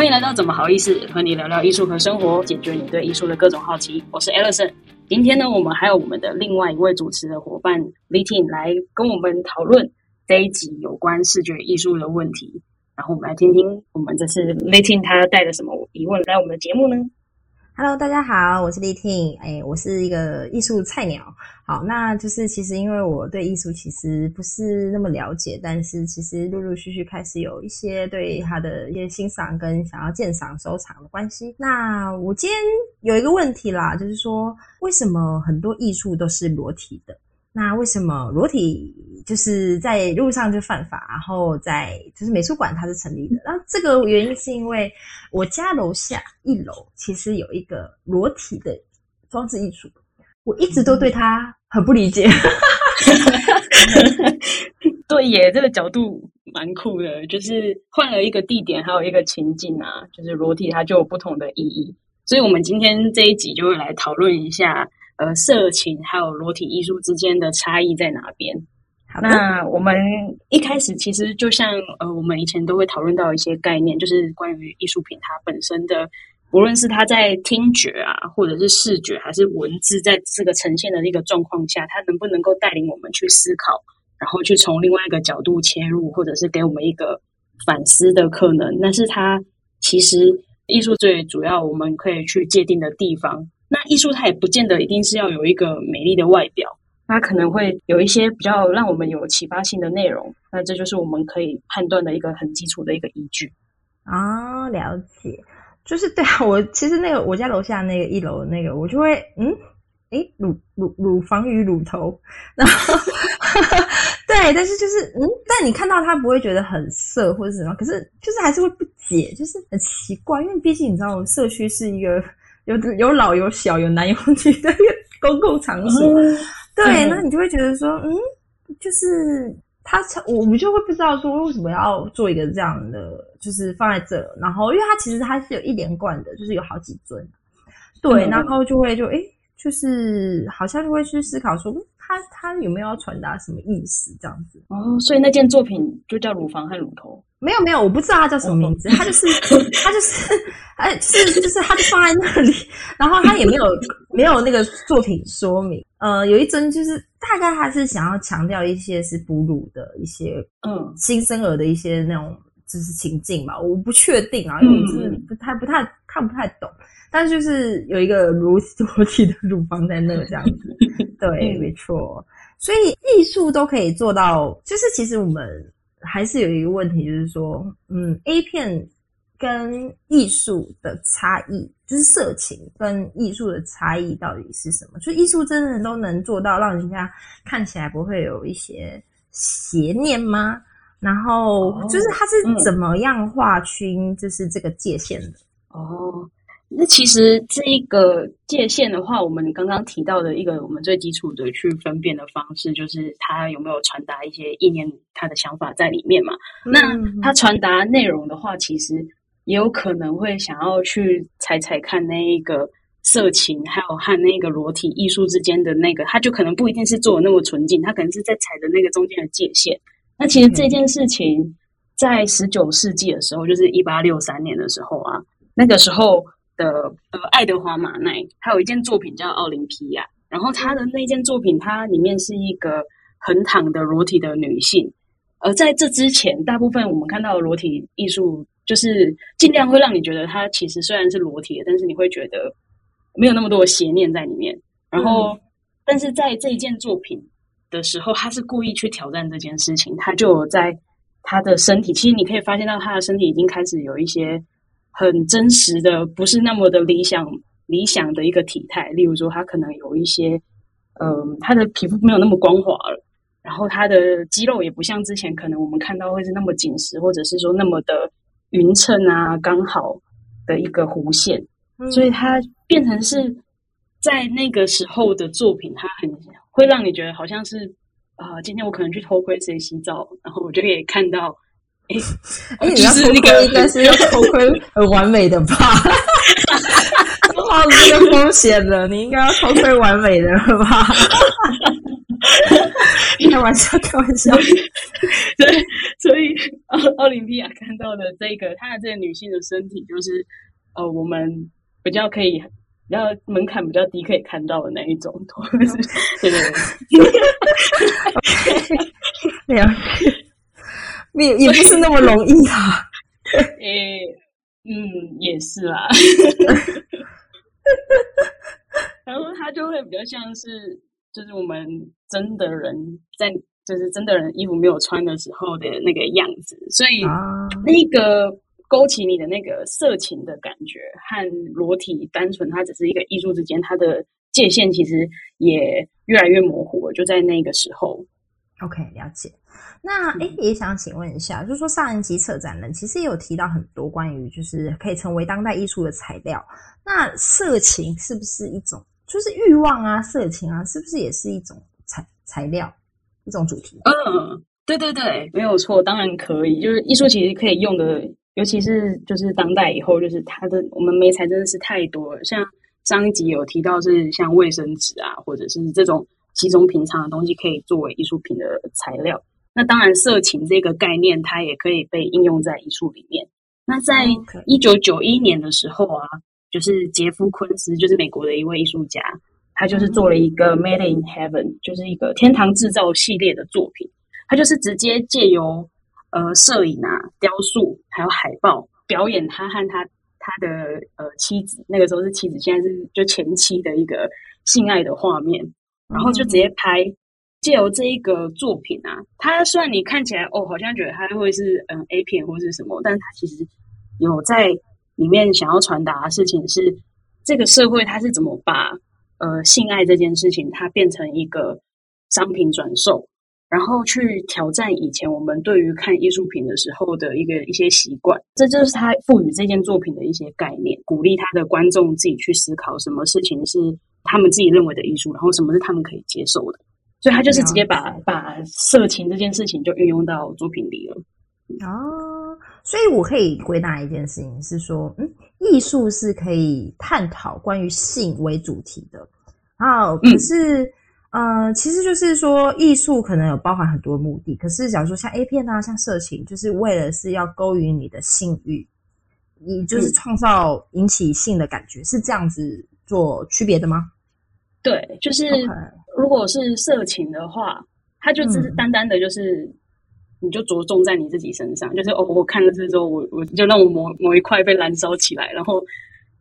欢迎来到怎么好意思和你聊聊艺术和生活，解决你对艺术的各种好奇。我是 Alison。今天呢，我们还有我们的另外一位主持的伙伴 Litin 来跟我们讨论这一集有关视觉艺术的问题。然后我们来听听我们这次 Litin 他带着什么疑问来我们的节目呢？Hello，大家好，我是丽婷。哎，我是一个艺术菜鸟。好，那就是其实因为我对艺术其实不是那么了解，但是其实陆陆续续开始有一些对它的一些欣赏跟想要鉴赏收藏的关系。那我今天有一个问题啦，就是说为什么很多艺术都是裸体的？那为什么裸体就是在路上就犯法，然后在就是美术馆它是成立的？然后这个原因是因为我家楼下一楼其实有一个裸体的装置艺术，我一直都对它很不理解。对耶，这个角度蛮酷的，就是换了一个地点，还有一个情境啊，就是裸体它就有不同的意义。所以我们今天这一集就会来讨论一下。呃，色情还有裸体艺术之间的差异在哪边？那我们一开始其实就像呃，我们以前都会讨论到一些概念，就是关于艺术品它本身的，无论是它在听觉啊，或者是视觉，还是文字，在这个呈现的一个状况下，它能不能够带领我们去思考，然后去从另外一个角度切入，或者是给我们一个反思的可能？那是它其实艺术最主要我们可以去界定的地方。那艺术它也不见得一定是要有一个美丽的外表，它可能会有一些比较让我们有启发性的内容。那这就是我们可以判断的一个很基础的一个依据。啊，了解，就是对啊，我其实那个我家楼下那个一楼那个，我就会嗯，诶，乳乳乳房与乳头，然后 对，但是就是嗯，但你看到它不会觉得很色或者什么，可是就是还是会不解，就是很奇怪，因为毕竟你知道，社区是一个。有有老有小有男有女的 公共场所，对，那你就会觉得说，嗯，就是他，我们就会不知道说为什么要做一个这样的，就是放在这，然后因为它其实它是有一连贯的，就是有好几尊，对，然后就会就哎，就是好像就会去思考说。他他有没有要传达什么意思？这样子哦，所以那件作品就叫乳房和乳头？没有没有，我不知道他叫什么名字。他就是 他就是哎，是就是他就放在那里，然后他也没有没有那个作品说明。呃，有一针就是大概他是想要强调一些是哺乳的一些嗯新生儿的一些那种就是情境吧，我不确定啊，因为我真的不太不太看不太懂。但就是有一个如裸体的乳房在那这样子，对，没错。所以艺术都可以做到，就是其实我们还是有一个问题，就是说，嗯，A 片跟艺术的差异，就是色情跟艺术的差异到底是什么？就艺术真的都能做到让人家看起来不会有一些邪念吗？然后就是它是怎么样划清就是这个界限的？哦。那其实这一个界限的话，我们刚刚提到的一个我们最基础的去分辨的方式，就是他有没有传达一些意念、他的想法在里面嘛？那他传达内容的话，其实也有可能会想要去踩踩看那一个色情，还有和那个裸体艺术之间的那个，他就可能不一定是做的那么纯净，他可能是在踩的那个中间的界限。那其实这件事情在十九世纪的时候，就是一八六三年的时候啊，那个时候。的呃，爱德华马奈，他有一件作品叫《奥林匹亚》，然后他的那件作品，它里面是一个横躺的裸体的女性。而在这之前，大部分我们看到的裸体艺术，就是尽量会让你觉得它其实虽然是裸体的，但是你会觉得没有那么多的邪念在里面。然后，但是在这一件作品的时候，他是故意去挑战这件事情，他就在他的身体，其实你可以发现到他的身体已经开始有一些。很真实的，不是那么的理想理想的一个体态。例如说，他可能有一些，嗯，他的皮肤没有那么光滑了，然后他的肌肉也不像之前可能我们看到会是那么紧实，或者是说那么的匀称啊，刚好的一个弧线。所以他变成是在那个时候的作品，他很会让你觉得好像是啊，今天我可能去偷窥谁洗澡，然后我就可以看到。哎，你要偷窥应该是要偷窥很完美的吧？不冒这个风险的，你应该要偷窥完美的吧？开玩笑，开玩笑。对，所以奥奥林匹亚看到的这个，她的这个女性的身体，就是呃，我们比较可以，比较门槛比较低，可以看到的那一种，对对对，了解，也也不是那么容易啊。诶，嗯，也是啦。然后他就会比较像是，就是我们真的人在，就是真的人衣服没有穿的时候的那个样子，所以那个勾起你的那个色情的感觉和裸体单纯，它只是一个艺术之间，它的界限其实也越来越模糊了。就在那个时候，OK，了解。那哎，也想请问一下，就是说上一集策展人其实也有提到很多关于就是可以成为当代艺术的材料。那色情是不是一种，就是欲望啊，色情啊，是不是也是一种材材料，一种主题？嗯，对对对，没有错，当然可以。就是艺术其实可以用的，尤其是就是当代以后，就是它的我们媒材真的是太多了。像上一集有提到是像卫生纸啊，或者是这种稀松平常的东西，可以作为艺术品的材料。那当然，色情这个概念，它也可以被应用在艺术里面。那在一九九一年的时候啊，就是杰夫·昆斯，就是美国的一位艺术家，他就是做了一个《Made in Heaven》，就是一个天堂制造系列的作品。他就是直接借由呃摄影啊、雕塑，还有海报，表演他和他他的呃妻子，那个时候是妻子，现在是就前妻的一个性爱的画面，然后就直接拍。借由这一个作品啊，它虽然你看起来哦，好像觉得它会是嗯 A 片或是什么，但是它其实有在里面想要传达的事情是，这个社会它是怎么把呃性爱这件事情它变成一个商品转售，然后去挑战以前我们对于看艺术品的时候的一个一些习惯，这就是他赋予这件作品的一些概念，鼓励他的观众自己去思考什么事情是他们自己认为的艺术，然后什么是他们可以接受的。所以他就是直接把把色情这件事情就运用到作品里了。哦，所以我可以归纳一件事情是说，嗯，艺术是可以探讨关于性为主题的。啊，可是，呃，其实就是说，艺术可能有包含很多目的。可是，假如说像 A 片啊，像色情，就是为了是要勾引你的性欲，你就是创造引起性的感觉，是这样子做区别的吗？对，就是如果是色情的话，它就只是单单的，就是你就着重在你自己身上，就是哦，我看了之后，我我就让我某某一块被燃烧起来，然后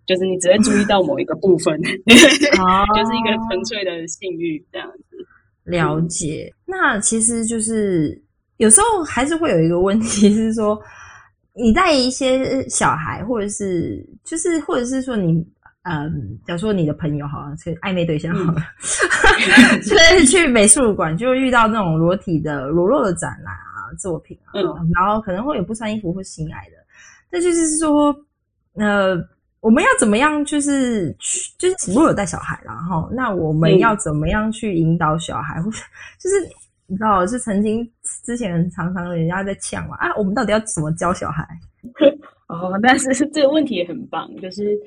就是你只会注意到某一个部分，就是一个纯粹的性欲这样子。了解，那其实就是有时候还是会有一个问题是说，你在一些小孩，或者是就是或者是说你。嗯，假如说你的朋友好像，是暧昧对象好了，所以去美术馆就遇到那种裸体的裸露的展览啊作品啊，然后可能会有不穿衣服或性爱的，那就是说，呃，我们要怎么样，就是去，就是如果有带小孩然后那我们要怎么样去引导小孩，或者就是你知道，是曾经之前常常人家在呛嘛啊，我们到底要怎么教小孩？哦，但是这个问题也很棒，就是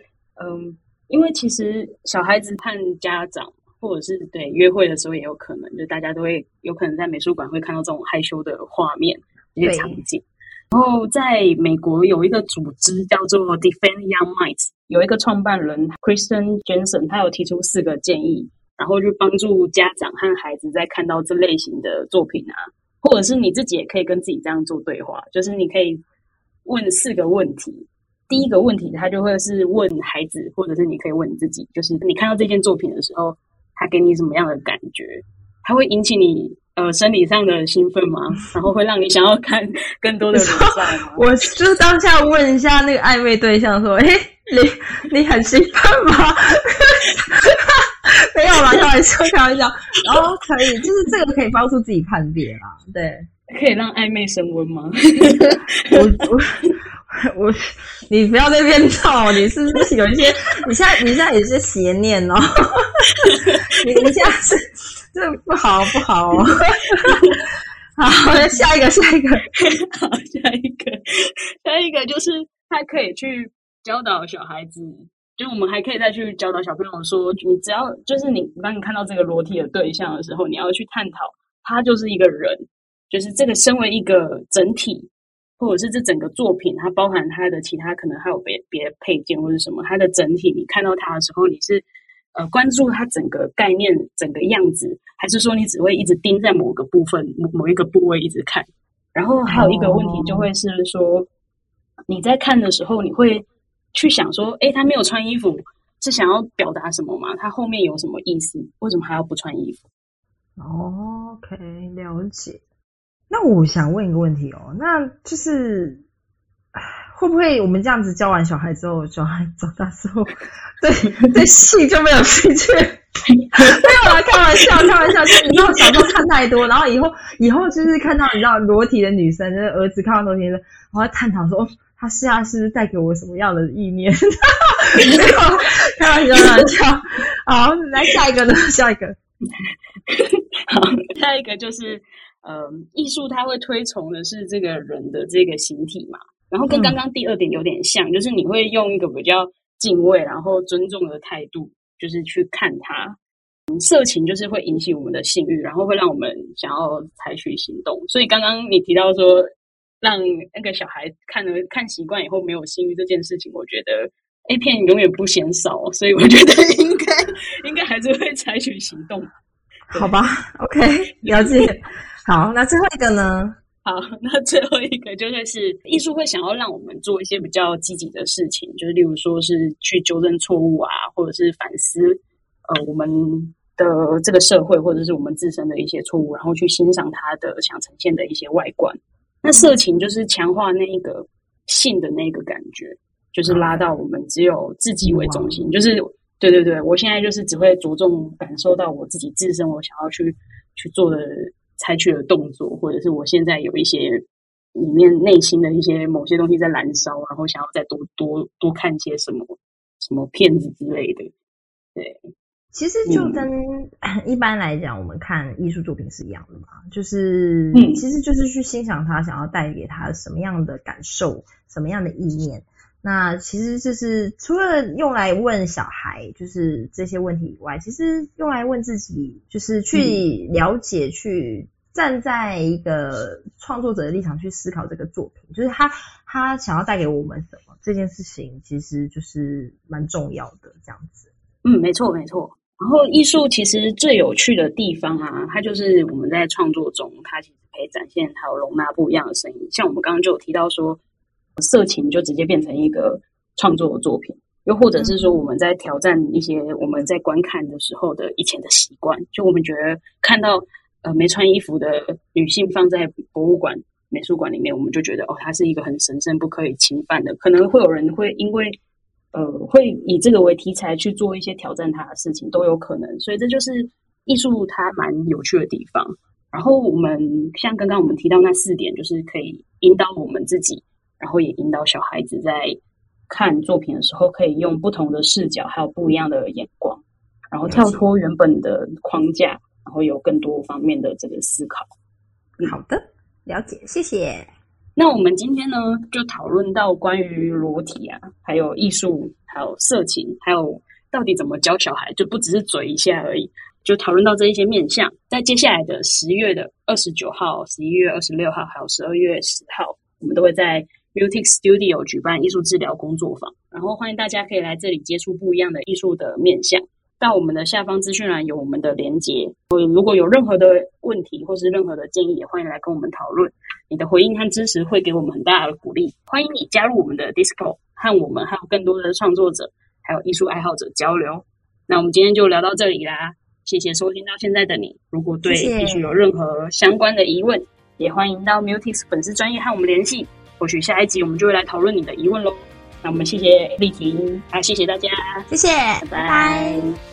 嗯。因为其实小孩子看家长，或者是对约会的时候，也有可能，就大家都会有可能在美术馆会看到这种害羞的画面、一些场景。然后在美国有一个组织叫做 Defend Young Minds，有一个创办人 Kristen Jensen，他有提出四个建议，然后就帮助家长和孩子在看到这类型的作品啊，或者是你自己也可以跟自己这样做对话，就是你可以问四个问题。第一个问题，他就会是问孩子，或者是你可以问你自己，就是你看到这件作品的时候，他给你什么样的感觉？他会引起你呃生理上的兴奋吗？然后会让你想要看更多的比赛吗？我就当下问一下那个暧昧对象说：“哎，你你很兴奋吗？” 没有啦，开玩笑，开玩笑。然后可以，就是这个可以帮助自己判别啦。对，可以让暧昧升温吗？我 我。我，你不要在那边闹，你是不是有一些？你现在你现在有些邪念哦，你你现在是这不好不好哦。好，下一个下一个，好下一个下一个就是他可以去教导小孩子，就我们还可以再去教导小朋友说，你只要就是你当你看到这个裸体的对象的时候，你要去探讨他就是一个人，就是这个身为一个整体。或者是这整个作品它包含它的其他可能还有别别的配件或者什么，它的整体你看到它的时候，你是呃关注它整个概念、整个样子，还是说你只会一直盯在某个部分、某某一个部位一直看？然后还有一个问题就会是说，你在看的时候，你会去想说，哎，他没有穿衣服是想要表达什么吗？他后面有什么意思？为什么还要不穿衣服？，OK，了解。那我想问一个问题哦，那就是会不会我们这样子教完小孩之后，小孩长大之后，对对性就没有兴趣？没有啦，开玩笑，开玩笑。就是你知道小时候看太多，然后以后以后就是看到你知道裸体的女生，就是儿子看到裸体的，我要探讨说，他是啊，是不是带给我什么样的意念？没有，开玩笑，开玩笑。好，来下一个呢？下一个。好，下一个就是，呃，艺术它会推崇的是这个人的这个形体嘛，然后跟刚刚第二点有点像，就是你会用一个比较敬畏然后尊重的态度，就是去看它。色情就是会引起我们的性欲，然后会让我们想要采取行动。所以刚刚你提到说，让那个小孩看了看习惯以后没有性欲这件事情，我觉得 A 片永远不嫌少，所以我觉得应该应该还是会采取行动。好吧，OK，了解。好，那最后一个呢？好，那最后一个就会是艺术会想要让我们做一些比较积极的事情，就是例如说是去纠正错误啊，或者是反思呃我们的这个社会或者是我们自身的一些错误，然后去欣赏它的想呈现的一些外观。那色情就是强化那一个性的那个感觉，就是拉到我们只有自己为中心，就是。对对对，我现在就是只会着重感受到我自己自身，我想要去去做的、采取的动作，或者是我现在有一些里面内心的一些某些东西在燃烧，然后想要再多多多看些什么什么片子之类的。对，其实就跟 一般来讲，我们看艺术作品是一样的嘛，就是其实就是去欣赏他想要带给他什么样的感受，什么样的意念。那其实就是除了用来问小孩就是这些问题以外，其实用来问自己，就是去了解、去站在一个创作者的立场去思考这个作品，就是他他想要带给我们什么这件事情，其实就是蛮重要的。这样子，嗯，没错没错。然后艺术其实最有趣的地方啊，它就是我们在创作中，它其实可以展现还有容纳不一样的声音。像我们刚刚就有提到说。色情就直接变成一个创作的作品，又或者是说我们在挑战一些我们在观看的时候的以前的习惯，就我们觉得看到呃没穿衣服的女性放在博物馆、美术馆里面，我们就觉得哦，它是一个很神圣、不可以侵犯的。可能会有人会因为呃会以这个为题材去做一些挑战它的事情，都有可能。所以这就是艺术它蛮有趣的地方。然后我们像刚刚我们提到那四点，就是可以引导我们自己。然后也引导小孩子在看作品的时候，可以用不同的视角，还有不一样的眼光，然后跳脱原本的框架，然后有更多方面的这个思考。好的，了解，谢谢。那我们今天呢，就讨论到关于裸体啊，还有艺术，还有色情，还有到底怎么教小孩，就不只是嘴一下而已，就讨论到这一些面向。在接下来的十月的二十九号、十一月二十六号，还有十二月十号，我们都会在。Music Studio 举办艺术治疗工作坊，然后欢迎大家可以来这里接触不一样的艺术的面向。到我们的下方资讯栏有我们的连接。如果有任何的问题或是任何的建议，也欢迎来跟我们讨论。你的回应和支持会给我们很大的鼓励。欢迎你加入我们的 Discord，和我们还有更多的创作者还有艺术爱好者交流。那我们今天就聊到这里啦，谢谢收听到现在的你。如果对艺术有任何相关的疑问，也欢迎到 Mutis 粉丝专业和我们联系。或许下一集我们就会来讨论你的疑问喽。那我们谢谢丽婷，啊，谢谢大家，谢谢，拜拜。